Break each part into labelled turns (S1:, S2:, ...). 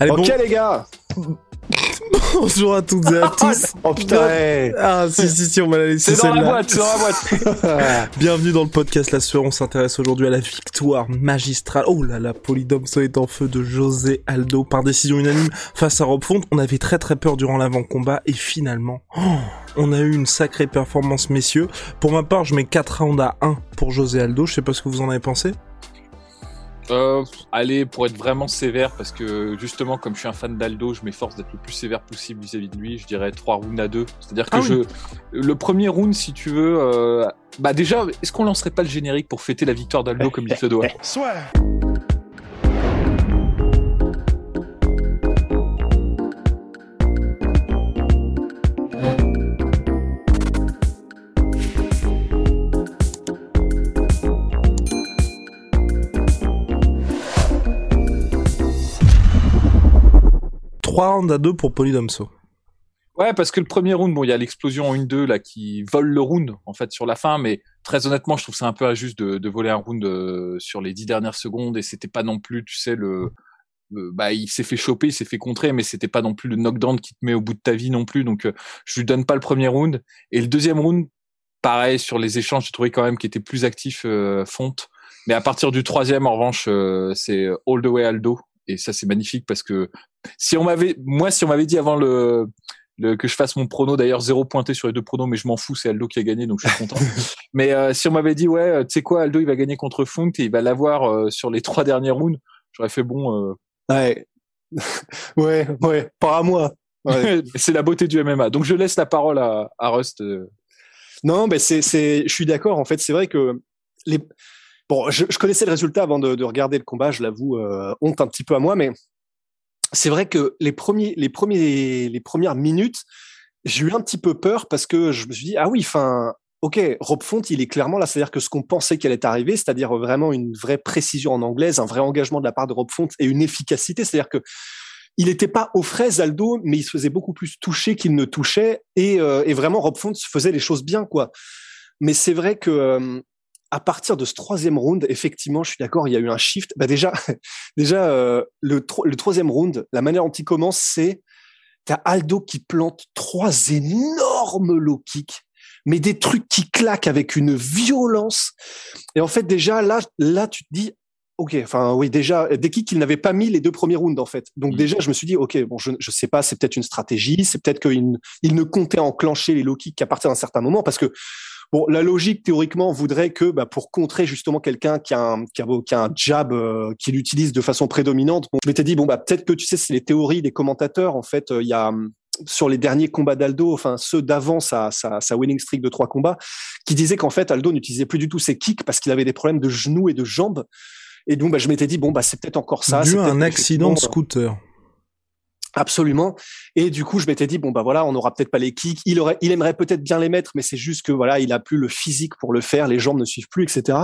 S1: Allez,
S2: ok
S1: bon-
S2: les gars
S1: bonjour à toutes et à tous.
S2: Oh putain ouais.
S1: Ah si si si on va la laisser
S2: C'est dans la boîte, c'est dans la boîte
S1: Bienvenue dans le podcast La Sueur. On s'intéresse aujourd'hui à la victoire magistrale. Oh là là, Polydomso est en feu de José Aldo par décision unanime face à Rob Font. On avait très très peur durant l'avant-combat et finalement, oh, on a eu une sacrée performance, messieurs. Pour ma part, je mets 4 rounds à 1 pour José Aldo. Je sais pas ce que vous en avez pensé.
S3: Euh, allez, pour être vraiment sévère, parce que justement, comme je suis un fan d'Aldo, je m'efforce d'être le plus sévère possible vis-à-vis de lui. Je dirais 3 rounds à 2. C'est-à-dire que
S1: Ah
S3: je. Le premier round, si tu veux. euh, Bah, déjà, est-ce qu'on lancerait pas le générique pour fêter la victoire d'Aldo comme il se doit
S1: Trois rounds à 2 pour Polydomso.
S3: Ouais, parce que le premier round, bon, il y a l'explosion en 1-2 là qui vole le round en fait sur la fin, mais très honnêtement, je trouve ça un peu injuste de, voler un round euh, sur les dix dernières secondes et c'était pas non plus, tu sais, le, le- bah il s'est fait choper, il s'est fait contrer, mais c'était pas non plus le knockdown qui te met au bout de ta vie non plus, donc euh, je lui donne pas le premier round et le deuxième round, pareil sur les échanges, j'ai trouvé quand même qu'il était plus actif euh, Fonte, mais à partir du troisième en revanche, euh, c'est all the way Aldo et ça c'est magnifique parce que si on m'avait, moi si on m'avait dit avant le le, que je fasse mon prono. D'ailleurs, zéro pointé sur les deux pronos, mais je m'en fous, c'est Aldo qui a gagné, donc je suis content. mais euh, si on m'avait dit, ouais, euh, tu sais quoi, Aldo, il va gagner contre Funk et il va l'avoir euh, sur les trois derniers rounds, j'aurais fait bon. euh,
S2: Ouais. ouais, ouais, pas à moi. Ouais.
S3: c'est la beauté du MMA. Donc je laisse la parole à, à Rust. euh.
S2: Non, mais c'est, c'est, je suis d'accord. En fait, c'est vrai que les. Bon, je, je connaissais le résultat avant de, de regarder le combat. Je l'avoue, euh, honte un petit peu à moi, mais c'est vrai que les premiers, les premiers, les premières minutes, j'ai eu un petit peu peur parce que je me suis dit ah oui, enfin. Ok, Rob Font, il est clairement là, c'est-à-dire que ce qu'on pensait qu'elle est arrivée, c'est-à-dire vraiment une vraie précision en anglaise, un vrai engagement de la part de Rob Font et une efficacité, c'est-à-dire que il n'était pas aux fraises Aldo, mais il se faisait beaucoup plus toucher qu'il ne touchait et, euh, vraiment Rob Font faisait les choses bien quoi. Mais c'est vrai que euh, à partir de ce troisième round, effectivement, je suis d'accord, il y a eu un shift. Bah déjà, déjà euh, le, tro- le troisième round, la manière dont il commence, c'est t'as Aldo qui plante trois énormes low kicks, mais des trucs qui claquent avec une violence. Et en fait, déjà là, là, tu te dis, ok, enfin oui, déjà des kicks qu'il n'avait pas mis les deux premiers rounds en fait. Donc
S3: Mm.
S2: déjà, je me suis dit, ok, bon, je, je sais pas, c'est peut-être une stratégie, c'est peut-être qu'il ne- il ne comptait enclencher les low kicks qu'à partir d'un certain moment, parce que Bon, la logique théoriquement voudrait que bah, pour contrer justement quelqu'un qui a un qui qui a un jab euh, qu'il utilise de façon prédominante, bon, je m'étais dit bon bah peut-être que tu sais c'est les théories des commentateurs en fait euh, il y a hum, sur les derniers combats d'Aldo, enfin ceux d'avant sa, sa, sa winning streak de trois combats, qui disaient qu'en fait Aldo n'utilisait plus du tout ses kicks parce qu'il avait des problèmes de genoux et de jambes. Et donc bah, je m'étais dit bon bah c'est peut-être encore ça.
S1: Dû
S2: c'est
S1: à un accident de
S2: effectivement,
S1: scooter.
S2: Absolument. Et du coup, je m'étais dit bon bah voilà, on n'aura peut-être pas les kicks. Il aurait, il aimerait peut-être bien les mettre, mais c'est juste que voilà, il a plus le physique pour le faire, les jambes ne suivent plus, etc.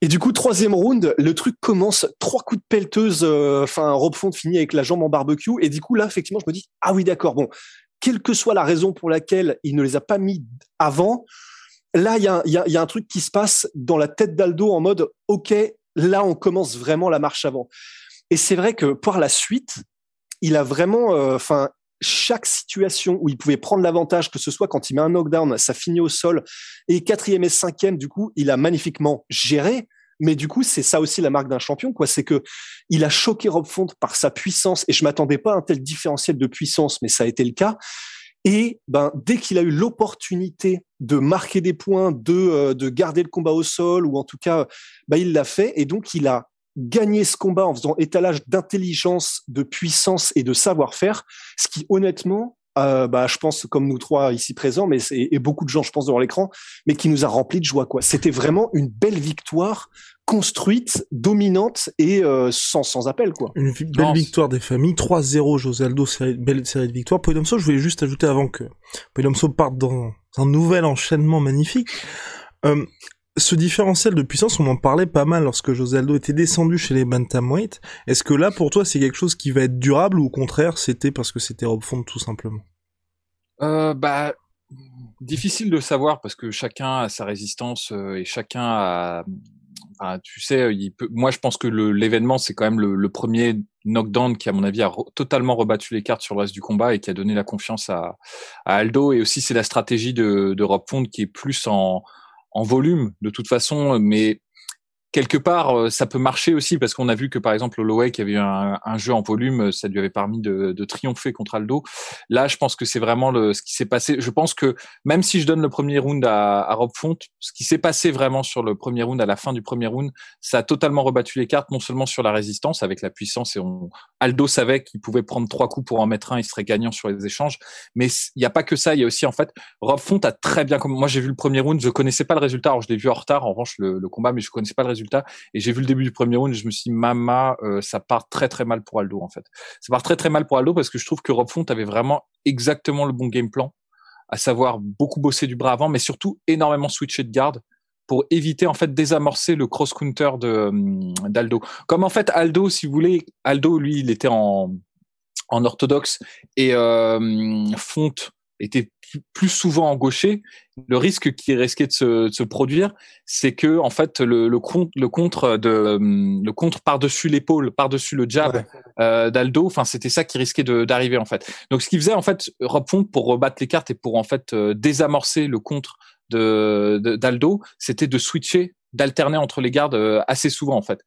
S2: Et du coup, troisième round, le truc commence, trois coups de pelleteuse, euh, enfin, Rob Font finit avec la jambe en barbecue. Et du coup, là, effectivement, je me dis, ah oui, d'accord, bon, quelle que soit la raison pour laquelle il ne les a pas mis avant, là, il y a, y, a, y a un truc qui se passe dans la tête d'Aldo en mode, OK, là, on commence vraiment la marche avant. Et c'est vrai que par la suite, il a vraiment, euh, enfin, chaque situation où il pouvait prendre l'avantage, que ce soit quand il met un knockdown, ça finit au sol, et quatrième et cinquième, du coup, il a magnifiquement géré. Mais du coup, c'est ça aussi la marque d'un champion, quoi. C'est que il a choqué Rob Font par sa puissance, et je m'attendais pas à un tel différentiel de puissance, mais ça a été le cas. Et ben, dès qu'il a eu l'opportunité de marquer des points, de, euh, de garder le combat au sol, ou en tout cas, ben, il l'a fait, et donc il a gagné ce combat en faisant étalage d'intelligence, de puissance et de savoir-faire, ce qui honnêtement euh, bah, je pense comme nous trois ici présents, mais et, beaucoup de gens, je pense, devant l'écran, mais qui nous a rempli de joie. quoi. C'était vraiment une belle victoire construite, dominante et euh, sans, sans appel. quoi.
S1: Une belle victoire des familles, 3-0 José Aldo, belle série de victoires. Podomso, je voulais juste ajouter avant que Podomso parte dans un nouvel enchaînement magnifique. Euh, ce différentiel de puissance, on en parlait pas mal lorsque José Aldo était descendu chez les bantamweight. Est-ce que là, pour toi, c'est quelque chose qui va être durable ou au contraire, c'était parce que c'était Rob Font tout simplement?
S3: Euh, Bah, difficile de savoir parce que chacun a sa résistance euh, et chacun a. tu sais, moi, je pense que l'événement, c'est quand même le, premier knockdown qui, à mon avis, a totalement rebattu les cartes sur le reste du combat et qui a donné la confiance à, à Aldo. Et aussi, c'est la stratégie de, de Rob Font qui est plus en en volume de toute façon, mais quelque part, euh, ça peut marcher aussi parce qu'on a vu que par exemple Holloway qui avait eu un, un, jeu en volume, ça lui avait permis de, de, triompher contre Aldo. Là, je pense que c'est vraiment le, ce qui s'est passé. Je pense que même si je donne le premier round à, à Rob Font, ce qui s'est passé vraiment sur le premier round, à la fin du premier round, ça a totalement rebattu les cartes, non seulement sur la résistance avec la puissance et on, Aldo savait qu'il pouvait prendre trois coups pour en mettre un, il serait gagnant sur les échanges. Mais il n'y a pas que ça, il y a aussi en fait Rob Font a très bien moi j'ai vu le premier round, je connaissais pas le résultat, alors je l'ai vu en retard en revanche le, le combat, mais je connaissais pas le résultat et j'ai vu le début du premier round et je me suis dit, mama, euh, ça part très très mal pour Aldo en fait. Ça part très très mal pour Aldo parce que je trouve que Rob Font avait vraiment exactement le bon game plan, à savoir beaucoup bosser du bras avant, mais surtout énormément switcher de garde pour éviter en fait désamorcer le cross counter de hum, d'Aldo. Comme en fait Aldo, si vous voulez, Aldo lui, il était en en orthodoxe et euh, Font était plus souvent en gaucher, le risque qui risquait de se, de se produire, c'est que en fait le, le, contre, le contre de le contre par dessus l'épaule, par dessus le jab euh, d'Aldo, enfin c'était ça qui risquait d'arriver en fait. Donc ce qui faisait en fait Rob Font pour rebattre les cartes et pour en fait euh, désamorcer le contre de d'Aldo, c'était de switcher d'alterner entre les gardes euh, assez souvent en fait.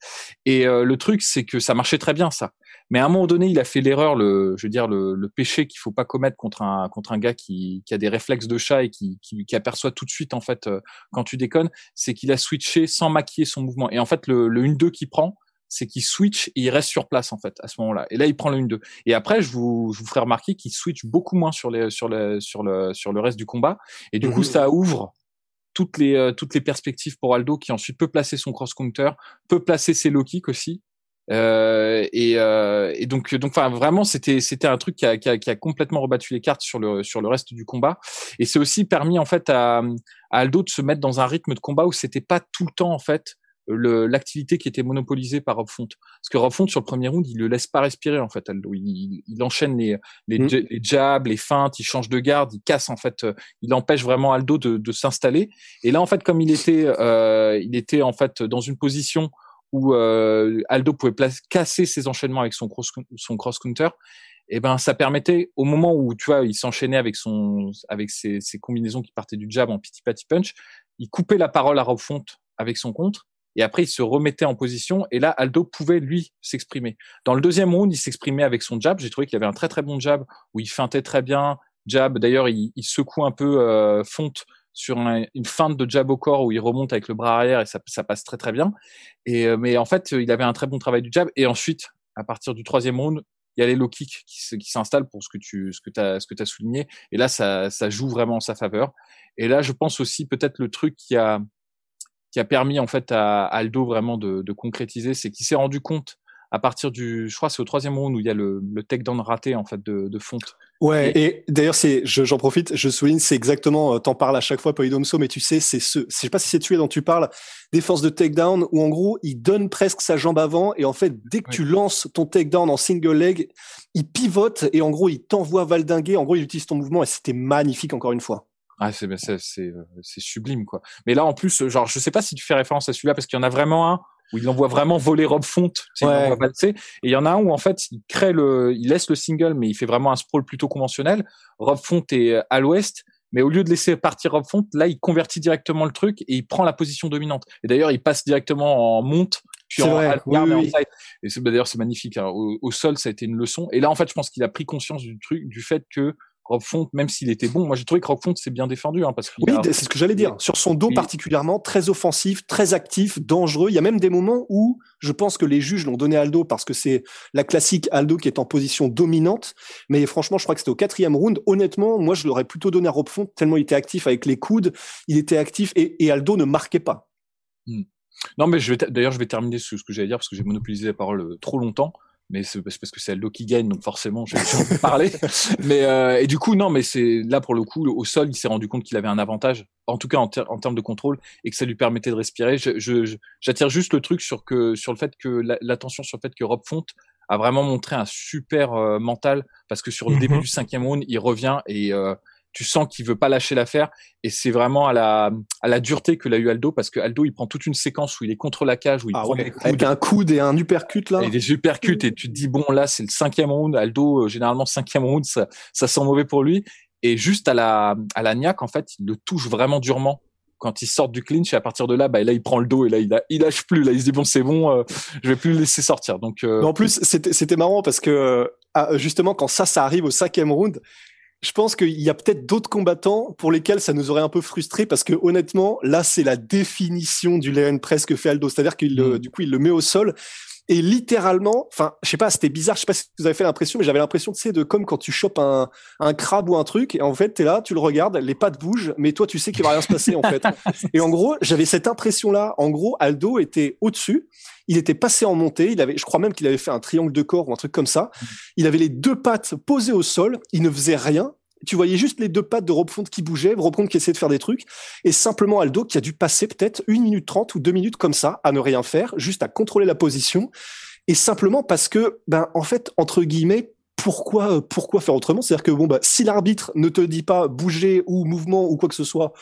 S3: Et euh, le truc c'est que ça marchait très bien ça. Mais à un moment donné, il a fait l'erreur, le, je veux dire le, le péché qu'il faut pas commettre contre un contre un gars qui, qui a des réflexes de chat et qui, qui, qui aperçoit tout de suite en fait euh, quand tu déconnes, c'est qu'il a switché sans maquiller son mouvement. Et en fait, le, le 1-2 qu'il prend, c'est qu'il switch et il reste sur place en fait à ce moment-là. Et là, il prend le 1-2. Et après, je vous, je vous ferai remarquer qu'il switch beaucoup moins sur les sur le sur le sur le reste du combat. Et du coup, mhm. ça ouvre toutes les euh, toutes les perspectives pour Aldo qui ensuite peut placer son cross counter, peut placer ses low kicks aussi. Euh, et, euh, et, donc donc enfin vraiment c'était c'était un truc qui a, qui a, qui, a, complètement rebattu les cartes sur le sur le reste du combat et c'est aussi permis en fait à, à, Aldo de se mettre dans un rythme de combat où c'était pas tout le temps en fait l'activité qui était monopolisée par Rob Font. Parce que Rob Font, sur le premier round, il le laisse pas respirer, en fait, Aldo. Il, il enchaîne les, les, mm. les, jabs, les feintes, il change de garde, il casse, en fait, euh, il empêche vraiment Aldo de, de s'installer. Et là, en fait, comme il était, euh, il était, en fait, dans une position où euh, Aldo pouvait place, casser ses enchaînements avec son cross, son cross counter, et eh ben ça permettait au moment où tu vois il s'enchaînait avec son avec ses, ses, combinaisons qui partaient du jab en pity patty punch, il coupait la parole à Rob Font avec son contre et après il se remettait en position et là Aldo pouvait lui s'exprimer. Dans le deuxième round, il s'exprimait avec son jab, j'ai trouvé qu'il avait un très très bon jab où il feintait très bien, jab d'ailleurs il, secoue un peu euh, fonte sur une feinte de jab au corps où il remonte avec le bras arrière et ça, passe très très bien. Et euh, mais en fait, il avait un très bon travail du jab et ensuite à partir du troisième round, il y a les low kicks qui, qui s'installent pour ce que tu ce que as ce que as souligné et là ça ça joue vraiment en sa faveur. Et là, je pense aussi peut-être le truc qui a qui a permis en fait à, Aldo vraiment de, de concrétiser, c'est qu'il s'est rendu compte à partir du, je crois c'est au troisième round où il y a le, le takedown raté en fait de, de Fonte.
S2: Ouais, et, d'ailleurs c'est, j'en profite, je souligne, c'est exactement, euh, t'en parles à chaque fois Polydomso, mais tu sais, c'est ce, je sais pas si c'est tué dont tu parles, des forces de takedown où en gros il donne presque sa jambe avant et en fait dès que tu lances ton takedown en single leg, il pivote et en gros il t'envoie valdinguer, en gros il utilise ton mouvement et c'était magnifique encore une fois.
S3: Ah, c'est c'est c'est sublime quoi. Mais là en plus, genre je sais pas si tu fais référence à celui-là parce qu'il y en a vraiment un où il envoie vraiment voler Rob Font, ouais. et il y en a un où en fait il crée le, il laisse le single mais il fait vraiment un sprawl plutôt conventionnel. Rob Font est à l'ouest, mais au lieu de laisser partir Rob Font, là il convertit directement le truc et il prend la position dominante. Et d'ailleurs il passe directement en monte puis en vrai, oui, Et d'ailleurs c'est magnifique. Hein. Au, au, sol ça a été une leçon. Et là en fait je pense qu'il a pris conscience du truc, du fait que Rob Font, même s'il était bon, moi j'ai trouvé que Rob Font s'est bien défendu. Hein, parce
S2: oui, c'est ce que j'allais dire. Sur son dos particulièrement, très offensif, très actif, dangereux. Il y a même des moments où je pense que les juges l'ont donné à Aldo parce que c'est la classique Aldo qui est en position dominante. Mais franchement, je crois que c'était au quatrième round. Honnêtement, moi je l'aurais plutôt donné à Rob Font tellement il était actif avec les coudes, il était actif et, et Aldo ne marquait pas.
S3: Hmm. Non, mais d'ailleurs je vais terminer ce, ce que j'allais dire parce que j'ai monopolisé la parole euh, trop longtemps mais c'est parce que c'est Aldo qui gagne, donc forcément, je vais parler. mais euh, et du coup, non, mais c'est là pour le coup, au sol, il s'est rendu compte qu'il avait un avantage, en tout cas en, termes de contrôle, et que ça lui permettait de respirer. J'attire juste le truc sur que sur le fait que l'attention sur le fait que Rob Font a vraiment montré un super euh, mental, parce que sur le début mhm. du cinquième round, il revient et euh, tu sens qu'il veut pas lâcher l'affaire et c'est vraiment à la à la dureté que l'a eu Aldo parce que Aldo il prend toute une séquence où il est contre la cage où il
S2: ah prend avec un coude et un uppercut là.
S3: Et des uppercuts et tu te dis bon là c'est le cinquième round. Aldo euh, généralement cinquième round ça ça sent mauvais pour lui. Et juste à la à la niaque en fait il le touche vraiment durement. Quand il sort du clinch et à partir de là bah là il prend le dos et là il, il lâche plus. Là il se dit bon c'est bon euh, je vais plus le laisser sortir. Donc
S2: euh... en plus c'était c'était marrant parce que ah, justement quand ça ça arrive au cinquième round je pense qu'il y a peut-être d'autres combattants pour lesquels ça nous aurait un peu frustré parce que honnêtement, là, c'est la définition du Léon Press que fait Aldo. C'est-à-dire qu'il, mm. du coup, il le met au sol et littéralement, enfin, je sais pas, c'était bizarre. Je sais pas si vous avez fait l'impression, mais j'avais l'impression, tu sais, de comme quand tu chopes un, un crabe ou un truc, et en fait, t'es là, tu le regardes, les pattes bougent, mais toi, tu sais qu'il va rien se passer, en fait. Et en gros, j'avais cette impression-là. En gros, Aldo était au-dessus. Il était passé en montée. Il avait, je crois même qu'il avait fait un triangle de corps ou un truc comme ça. Il avait les deux pattes posées au sol. Il ne faisait rien tu voyais juste les deux pattes de Rob Font qui bougeaient, Rob Font qui essayait de faire des trucs, et simplement Aldo qui a dû passer peut-être une minute trente ou deux minutes comme ça à ne rien faire, juste à contrôler la position, et simplement parce que, ben en fait, entre guillemets, pourquoi pourquoi faire autrement? C'est-à-dire que bon, bah, si l'arbitre ne te dit pas bouger ou mouvement ou quoi que ce soit,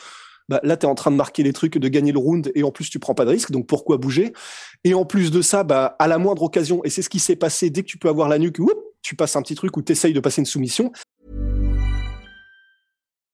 S2: bah, là, tu es en train de marquer les trucs, de gagner le round, et en plus, tu prends pas de risque, donc pourquoi bouger? Et en plus de ça, bah, à la moindre occasion, et c'est ce qui s'est passé dès que tu peux avoir la nuque, tu passes un petit truc ou tu essayes de passer une soumission,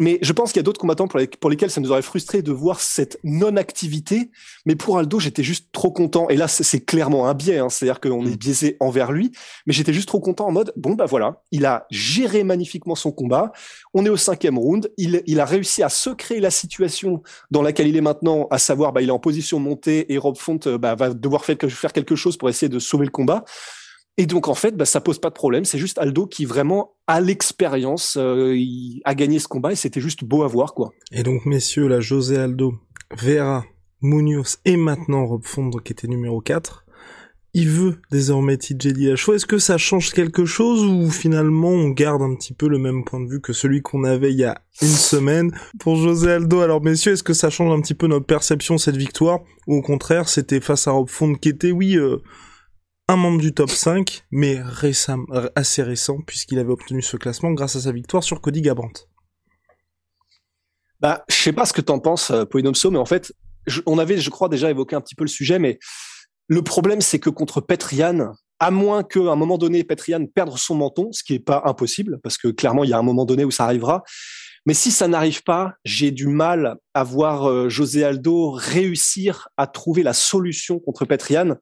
S2: Mais je pense qu'il y a d'autres combattants pour, lesquels ça nous aurait frustré de voir cette non-activité. Mais pour Aldo, j'étais juste trop content. Et là, c'est clairement un biais. Hein. C'est-à-dire qu'on est mm. biaisé envers lui. Mais j'étais juste trop content en mode, bon, bah voilà, il a géré magnifiquement son combat. On est au cinquième round. Il, il a réussi à se créer la situation dans laquelle il est maintenant, à savoir, bah, il est en position montée et Rob Font euh, bah, va devoir faire quelque chose pour essayer de sauver le combat. Et donc en fait, bah, ça pose pas de problème. C'est juste Aldo qui vraiment a l'expérience, euh, a gagné ce combat et c'était juste beau à voir quoi.
S1: Et donc messieurs, là José Aldo, Vera, Munoz et maintenant Rob Fondre qui était numéro 4. Il veut désormais TJ Dillashaw. Est-ce que ça change quelque chose ou finalement on garde un petit peu le même point de vue que celui qu'on avait il y a une semaine? Pour José Aldo Alors messieurs, est-ce que ça change un petit peu notre perception cette victoire? Ou au contraire c'était face à Rob Fondre qui était oui euh, un membre du top 5, mais assez récent, puisqu'il avait obtenu ce classement grâce à sa victoire sur Cody Gabrandt.
S2: Bah, je sais pas ce que t'en penses, euh, Polynomso, mais en fait, on avait, je crois, déjà évoqué un petit peu le sujet, mais le problème, c'est que contre Petrian, à moins qu'à un moment donné, Petrian perde son menton, ce qui est pas impossible, parce que clairement, il y a un moment donné où ça arrivera. Mais si ça n'arrive pas, j'ai du mal à voir euh, José Aldo réussir à trouver la solution contre Petrian.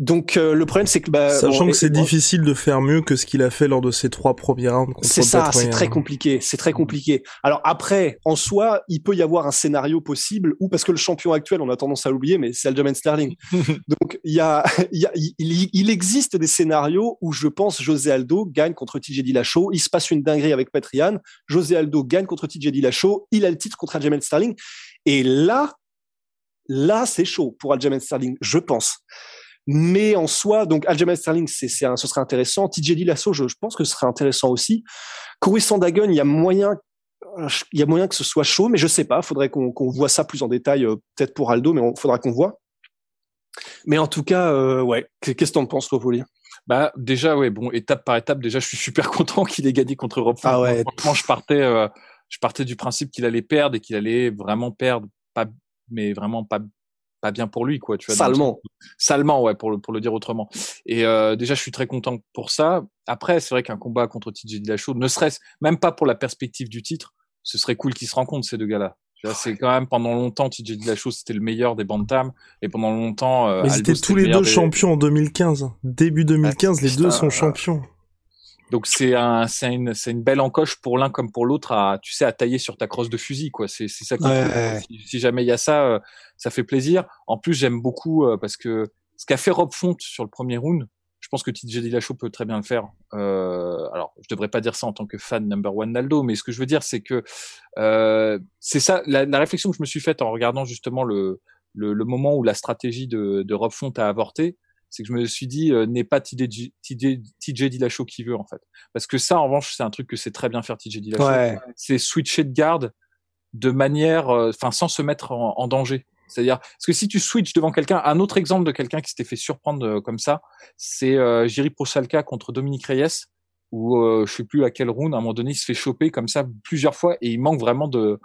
S2: Donc euh, le problème c'est que bah,
S1: sachant que c'est difficile de faire mieux que ce qu'il a fait lors de ses trois premiers rounds
S2: C'est ça, c'est très compliqué, c'est très compliqué. Alors après, en soi, il peut y avoir un scénario possible ou parce que le champion actuel, on a tendance à l'oublier, mais c'est Aljamain Sterling. Donc il y a, y a il, il, existe des scénarios où je pense José Aldo gagne contre TJ Dillashaw, il se passe une dinguerie avec Petrian, José Aldo gagne contre TJ Dillashaw, il a le titre contre Aljamain Sterling, et là, là c'est chaud pour Aljamain Sterling, je pense. Mais en soi, donc Aljamain Sterling, c'est, c'est ce serait intéressant. TJ Dillashaw, je, je pense que ce serait intéressant aussi. Corey Sandagon, il y a moyen, il y a moyen que ce soit chaud, mais je sais pas. Faudrait qu'on, qu'on voit ça plus en détail, euh, peut-être pour Aldo, mais il faudra qu'on voit. Mais en tout cas, euh, ouais. Qu'est-ce que t'en penses, toi, Paulie
S3: Bah déjà ouais bon étape par étape déjà je suis super content qu'il ait gagné contre Rob
S2: Ah ouais.
S3: Franchement je partais euh, je partais du principe qu'il allait perdre et qu'il allait vraiment perdre pas mais vraiment pas pas bien pour lui quoi tu vois
S2: Salement.
S3: salement ouais pour le pour le dire autrement et euh, déjà je suis très content pour ça après c'est vrai qu'un combat contre TJ Dillashaw ne serait-ce même pas pour la perspective du titre ce serait cool qu'ils se rencontrent ces deux gars-là Tu vois, c'est quand même pendant longtemps TJ Dillashaw c'était le meilleur des bantam et pendant longtemps euh,
S1: Mais ils
S3: Aldo,
S1: étaient tous
S3: le
S1: les deux
S3: des-
S1: champions en 2015. Début 2015, les deux sont champions.
S3: Donc c'est un, c'est une, c'est une belle encoche pour l'un comme pour l'autre à, tu sais, à tailler sur ta crosse de fusil, quoi. C'est, c'est ça qui
S2: Ouais.
S3: si, si jamais il y a ça, euh, ça fait plaisir. En plus, j'aime beaucoup euh, parce que ce qu'a fait Rob Font sur le premier round, je pense que TJ Dillashaw peut très bien le faire. Euh, alors, je devrais pas dire ça en tant que fan number one d'Aldo, mais ce que je veux dire, c'est que euh, c'est ça, la, la réflexion que je me suis faite en regardant justement le, le, le moment où la stratégie de, de Rob Font a avorté, c'est que je me suis dit, euh, n'est pas TJ, TJ, TJ Dillashaw qui veut en fait. Parce que ça, en revanche, c'est un truc que c'est très bien faire TJ Dillashaw.
S2: Ouais.
S3: C'est switcher de garde de manière, euh, enfin, sans se mettre en, en danger. C'est-à-dire, parce que si tu switches devant quelqu'un, un autre exemple de quelqu'un qui s'était fait surprendre euh, comme ça, c'est euh, Jiri Prosalka contre Dominique Reyes, où euh, je sais plus à quel round, à un moment donné, il se fait choper comme ça plusieurs fois et il manque vraiment de,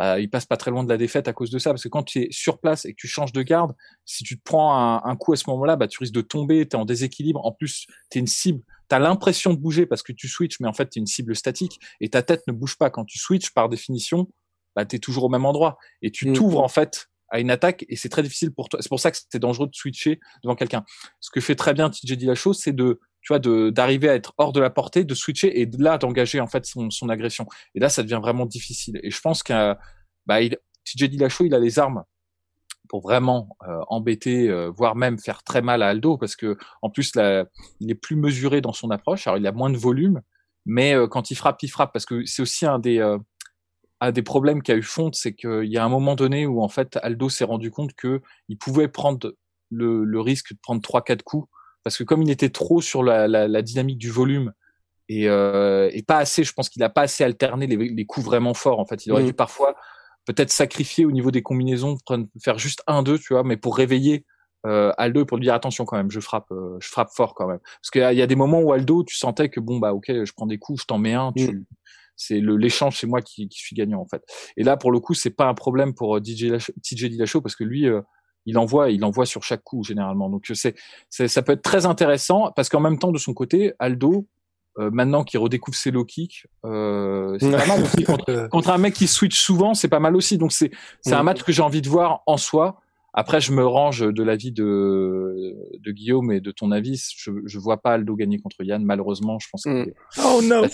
S3: bah, il passe pas très loin de la défaite à cause de ça, parce que quand tu es sur place et que tu changes de garde, si tu te prends un, un coup à ce moment-là, bah, tu risques de tomber, tu es en déséquilibre. En plus, tu es une cible, tu as l'impression de bouger parce que tu switches, mais en fait, tu es une cible statique et ta tête ne bouge pas. Quand tu switches, par définition, bah, tu es toujours au même endroit et tu
S2: Mm.
S3: t'ouvres en fait à une attaque et c'est très difficile pour toi. C'est pour ça que c'est dangereux de switcher devant quelqu'un. Ce que fait très bien TJ Dillashaw, c'est de tu vois, d'arriver à être hors de la portée, de switcher et de là d'engager en fait son, son agression. Et là, ça devient vraiment difficile. Et je pense qu'un bah, il, TJ Dillashaw, il a les armes pour vraiment euh, embêter, euh, voire même faire très mal à Aldo, parce que en plus, là, il est plus mesuré dans son approche. Alors, il a moins de volume, mais euh, quand il frappe, il frappe, parce que c'est aussi un des euh, un des problèmes qu'a eu Fonte, c'est qu'il y a un moment donné où en fait Aldo s'est rendu compte que il pouvait prendre le, le risque de prendre trois quatre coups, parce que comme il était trop sur la, la, la dynamique du volume et, euh, et pas assez, je pense qu'il a pas assez alterné les, les coups vraiment forts. En fait, il aurait
S2: Mhm.
S3: dû parfois peut-être sacrifier au niveau des combinaisons, faire juste un deux, tu vois, mais pour réveiller euh, Aldo et pour lui dire attention quand même, je frappe, euh, je frappe fort quand même. Parce qu'il y, a- des moments où Aldo, tu sentais que bon bah ok, je prends des coups, je t'en mets un, tu, c'est le l'échange, c'est moi qui, qui suis gagnant en fait. Et là pour le coup, c'est pas un problème pour euh, DJ TJ Dillashaw parce que lui, euh, il envoie, il envoie sur chaque coup généralement. Donc c'est, c'est ça peut être très intéressant parce qu'en même temps de son côté, Aldo, euh, maintenant qu'il redécouvre ses low kicks, euh, c'est pas mal aussi contre, contre un mec qui switch souvent, c'est pas mal aussi. Donc c'est c'est un match que j'ai envie de voir en soi. Après, je me range de l'avis de, de Guillaume et de ton avis. Je, je vois pas Aldo gagner contre Yann, malheureusement. Je pense que
S2: Mm.
S1: Oh no
S3: bah,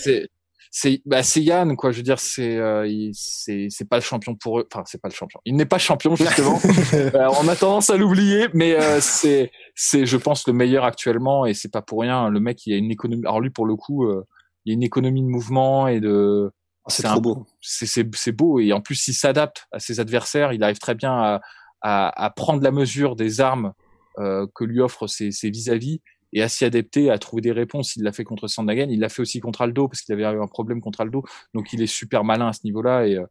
S3: c'est bah, c'est Yann quoi. Je veux dire, c'est euh, c'est c'est pas le champion pour eux. Enfin, c'est pas le champion. Il n'est pas champion justement. Euh, on a tendance à l'oublier, mais euh, c'est c'est je pense le meilleur actuellement et c'est pas pour rien. Le mec, il a une économie. Alors lui, pour le coup, euh, il y a une économie de mouvement et de
S2: C'est
S3: c'est
S2: trop
S3: un-
S2: beau.
S3: c'est c'est c'est beau et en plus il s'adapte à ses adversaires. Il arrive très bien à à, à prendre la mesure des armes euh, que lui offrent ses ses vis-à-vis et à s'y adapter, à trouver des réponses. Il l'a fait contre Sandagen, il l'a fait aussi contre Aldo parce qu'il avait eu un problème contre Aldo. Donc il est super malin à ce niveau-là et euh,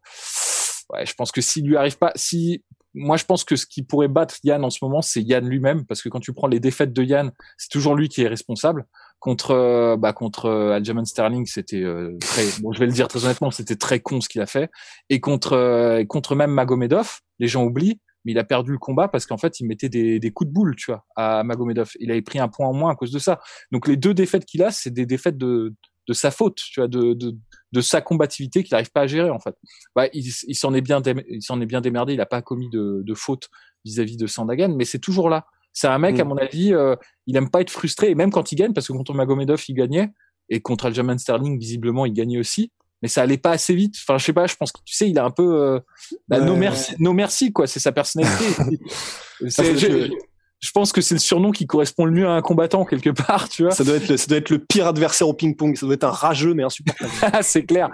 S3: ouais, je pense que s'il lui arrive pas, si moi je pense que ce qui pourrait battre Yann en ce moment, c'est Yann lui-même parce que quand tu prends les défaites de Yann, c'est toujours lui qui est responsable. Contre euh, bah contre euh, Aljamain Sterling, c'était euh, très bon, je vais le dire très honnêtement, c'était très con ce qu'il a fait et contre contre même Magomedov, les gens oublient mais il a perdu le combat parce qu'en fait, il mettait des, des coups de boule, tu vois, à Magomedov. Il avait pris un point en moins à cause de ça. Donc les deux défaites qu'il a, c'est des défaites de, de sa faute, tu vois, de, de, de sa combativité qu'il n'arrive pas à gérer en fait. Bah, il il s'en est bien, il s'en est bien démerdé. Il n'a pas commis de, de faute vis-à-vis de Sandagan, mais c'est toujours là. C'est un mec,
S2: Mm.
S3: à mon avis, euh, il aime pas être frustré, et même quand il gagne, parce que contre Magomedov, il gagnait, et contre Aljamain Sterling, visiblement, il gagnait aussi. Mais ça allait pas assez vite. Enfin, je sais pas. Je pense que tu sais, il a un peu euh, bah,
S2: Ouais.
S3: no merci, no merci quoi. C'est sa personnalité. C'est- je, pense que c'est le surnom qui correspond le mieux à un combattant quelque part, tu vois.
S2: Ça doit être le, ça doit être le pire adversaire au ping-pong. Ça doit être un rageux mais insupportable.
S3: c'est clair.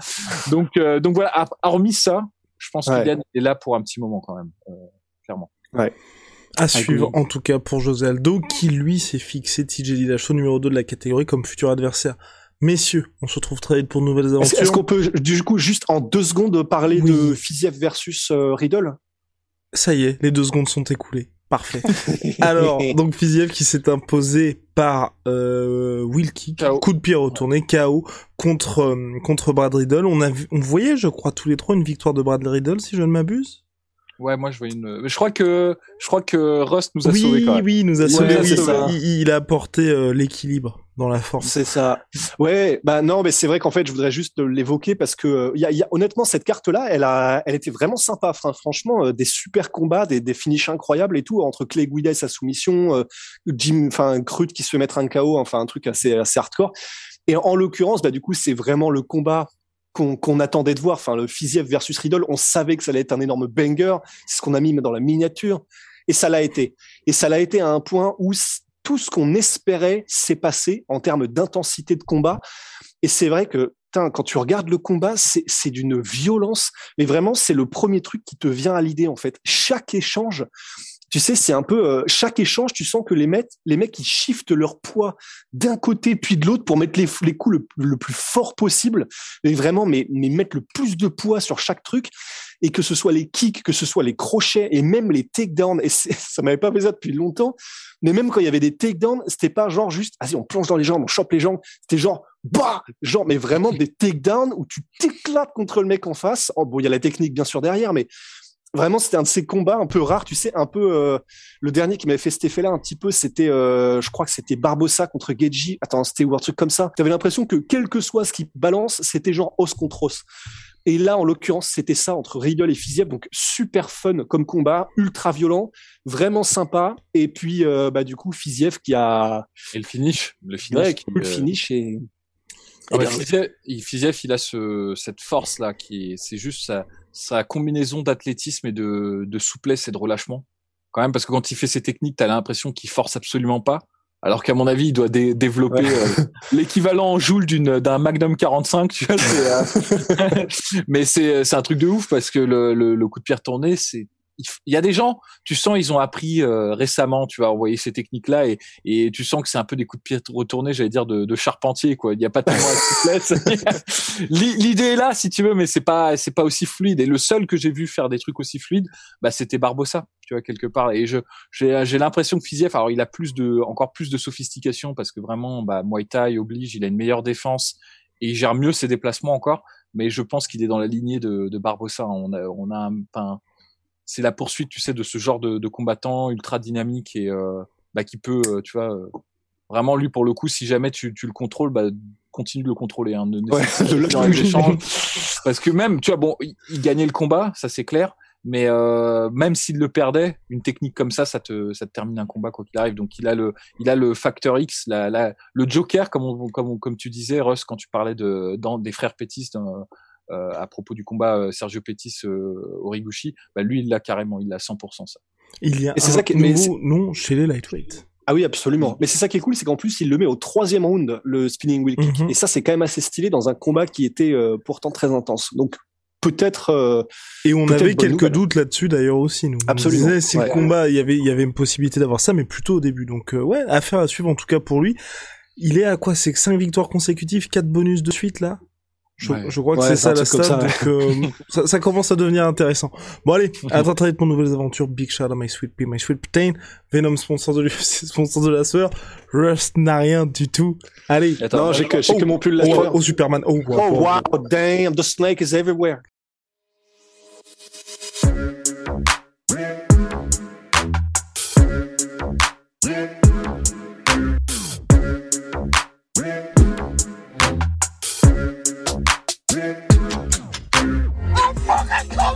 S3: Donc, euh, donc voilà. Hormis ça, je pense
S2: Ouais.
S3: que Yann est là pour un petit moment quand même, euh, clairement.
S1: À suivre, en tout cas pour José Aldo, qui lui s'est fixé TJ Dillashaw numéro 2 de la catégorie comme futur adversaire. Messieurs, on se retrouve très vite pour de nouvelles aventures.
S2: est-ce qu'on peut du coup juste en deux secondes parler
S1: Oui.
S2: de Fiziev versus euh, Riddle?
S1: Ça y est, les deux secondes sont écoulées. Parfait. Alors, donc Fiziev qui s'est imposé par euh, Will Kick, coup de pied retourné, KO contre euh, contre Brad Riddle. On a vu, on voyait, je crois, tous les trois une victoire de Brad Riddle, si je ne m'abuse.
S3: Ouais, moi je vois une. Je crois que je crois que Rust nous a sauvé quand même.
S1: Oui, il nous a sauvé. il, a apporté euh, l'équilibre dans la force.
S2: C'est ça. Ouais, bah non, mais c'est vrai qu'en fait, je voudrais juste l'évoquer parce que il y a, y a, honnêtement cette carte-là, elle a, elle était vraiment sympa. Enfin, franchement, euh, des super combats, des, des finishes incroyables et tout entre Clay Guida et sa soumission, euh, Jim, enfin Crute qui se fait mettre un KO, enfin un truc assez assez hardcore. Et en l'occurrence, bah du coup, c'est vraiment le combat qu'on attendait de voir. Enfin, le Fiziev versus Riddle, on savait que ça allait être un énorme banger. C'est ce qu'on a mis dans la miniature. Et ça l'a été. Et ça l'a été à un point où tout ce qu'on espérait s'est passé en termes d'intensité de combat. Et c'est vrai que quand tu regardes le combat, c'est d'une violence, mais vraiment, c'est le premier truc qui te vient à l'idée, en fait. Chaque échange, tu sais, c'est un peu euh, chaque échange, tu sens que les mecs, les mecs, ils shiftent leur poids d'un côté puis de l'autre pour mettre les, coups le, plus fort possible, et vraiment, mais mettre le plus de poids sur chaque truc, et que ce soit les kicks, que ce soit les crochets, et même les takedowns. Et ça m'avait pas fait ça depuis longtemps, mais même quand il y avait des takedowns, c'était pas genre juste, vas-y, on plonge dans les jambes, on chope les jambes. C'était genre, bah, genre, mais vraiment des takedowns où tu t'éclates contre le mec en face. Bon, il y a la technique bien sûr derrière, mais vraiment c'était un de ces combats un peu rares tu sais un peu euh, le dernier qui m'avait fait cet effet là un petit peu c'était euh, je crois que c'était Barbossa contre Geji. Attends c'était ou un truc comme ça. Tu avais l'impression que quel que soit ce qui balance c'était genre os contre os. Et là en l'occurrence c'était ça entre Riddle et Fiziev. Donc super fun comme combat ultra violent vraiment sympa. Et puis euh, bah du coup Fiziev qui a
S3: et le finish le
S2: finish ouais, le finish et
S3: ah bah, Fiziev, il a ce, cette force là qui c'est juste ça sa combinaison d'athlétisme et de, de, souplesse et de relâchement. Quand même, parce que quand il fait ses techniques, t'as l'impression qu'il force absolument pas. Alors qu'à mon avis, il doit développer euh, l'équivalent en joule d'une d'un Magnum 45, tu vois. Euh, mais c'est c'est un truc de ouf parce que le, le, le coup de pierre tourné, c'est il y a des gens, tu sens, ils ont appris euh, récemment, tu vas envoyer ces techniques-là et, et tu sens que c'est un peu des coups de pied retournés, j'allais dire de, charpentier, quoi. Il n'y a pas tellement de. L'idée est là, si tu veux, mais c'est pas, c'est pas aussi fluide. Et le seul que j'ai vu faire des trucs aussi fluides, bah, c'était Barbossa, tu vois, quelque part. Et je, j'ai, j'ai l'impression que Fiziev, alors il a plus de, encore plus de sophistication parce que vraiment, bah, Muay Thai oblige, il a une meilleure défense et il gère mieux ses déplacements encore. Mais je pense qu'il est dans la lignée de, de Barbossa. On a, on a un, c'est la poursuite, tu sais, de ce genre de, de combattant ultra dynamique et euh, bah, qui peut, euh, tu vois, euh, vraiment lui pour le coup, si jamais tu, tu le contrôles, bah, continue de le contrôler. Hein, parce que même, tu vois, bon, il, gagnait le combat, ça c'est clair. Mais euh, même s'il le perdait, une technique comme ça, ça te, ça te termine un combat quoi qu'il arrive. Donc il a le, il a le facteur X, la, la, le Joker, comme, on, comme, comme tu disais, Russ, quand tu parlais de, dans, des frères Pétis dans, à propos du combat euh, Sergio Pettis euh, Origuchi, bah lui il l'a carrément, il l'a 100% ça.
S1: Il y a c'est ça qui nouveau nom chez les lightweight.
S2: Ah oui, absolument. Mais c'est ça qui est cool, c'est qu'en plus, il le met au troisième round, le spinning wheel kick. Mhm. Et ça, c'est quand même assez stylé dans un combat qui était pourtant très intense. Donc, peut-être.
S1: et on avait quelques doutes là-dessus d'ailleurs aussi. Nous.
S2: Absolument. On disait,
S1: si le combat, il y avait, il y avait une possibilité d'avoir ça, mais plutôt au début. Donc, ouais, affaire à suivre en tout cas pour lui. Il est à quoi? C'est 5 victoires consécutives, 4 bonus de suite là? Je, crois que c'est ça la stade, donc euh, ça, ça, commence à devenir intéressant. Bon allez, à très très vite pour nouvelles aventures. Big shout out my sweet pea, my sweet protein. Venom sponsor de l'UFC, sponsor de la sueur. Rust n'a rien du tout. Allez.
S2: Attends, non, j'ai que, j'ai que mon pull
S1: la oh, oh, Superman. Oh,
S2: wow, oh, wow, damn, the snake is everywhere.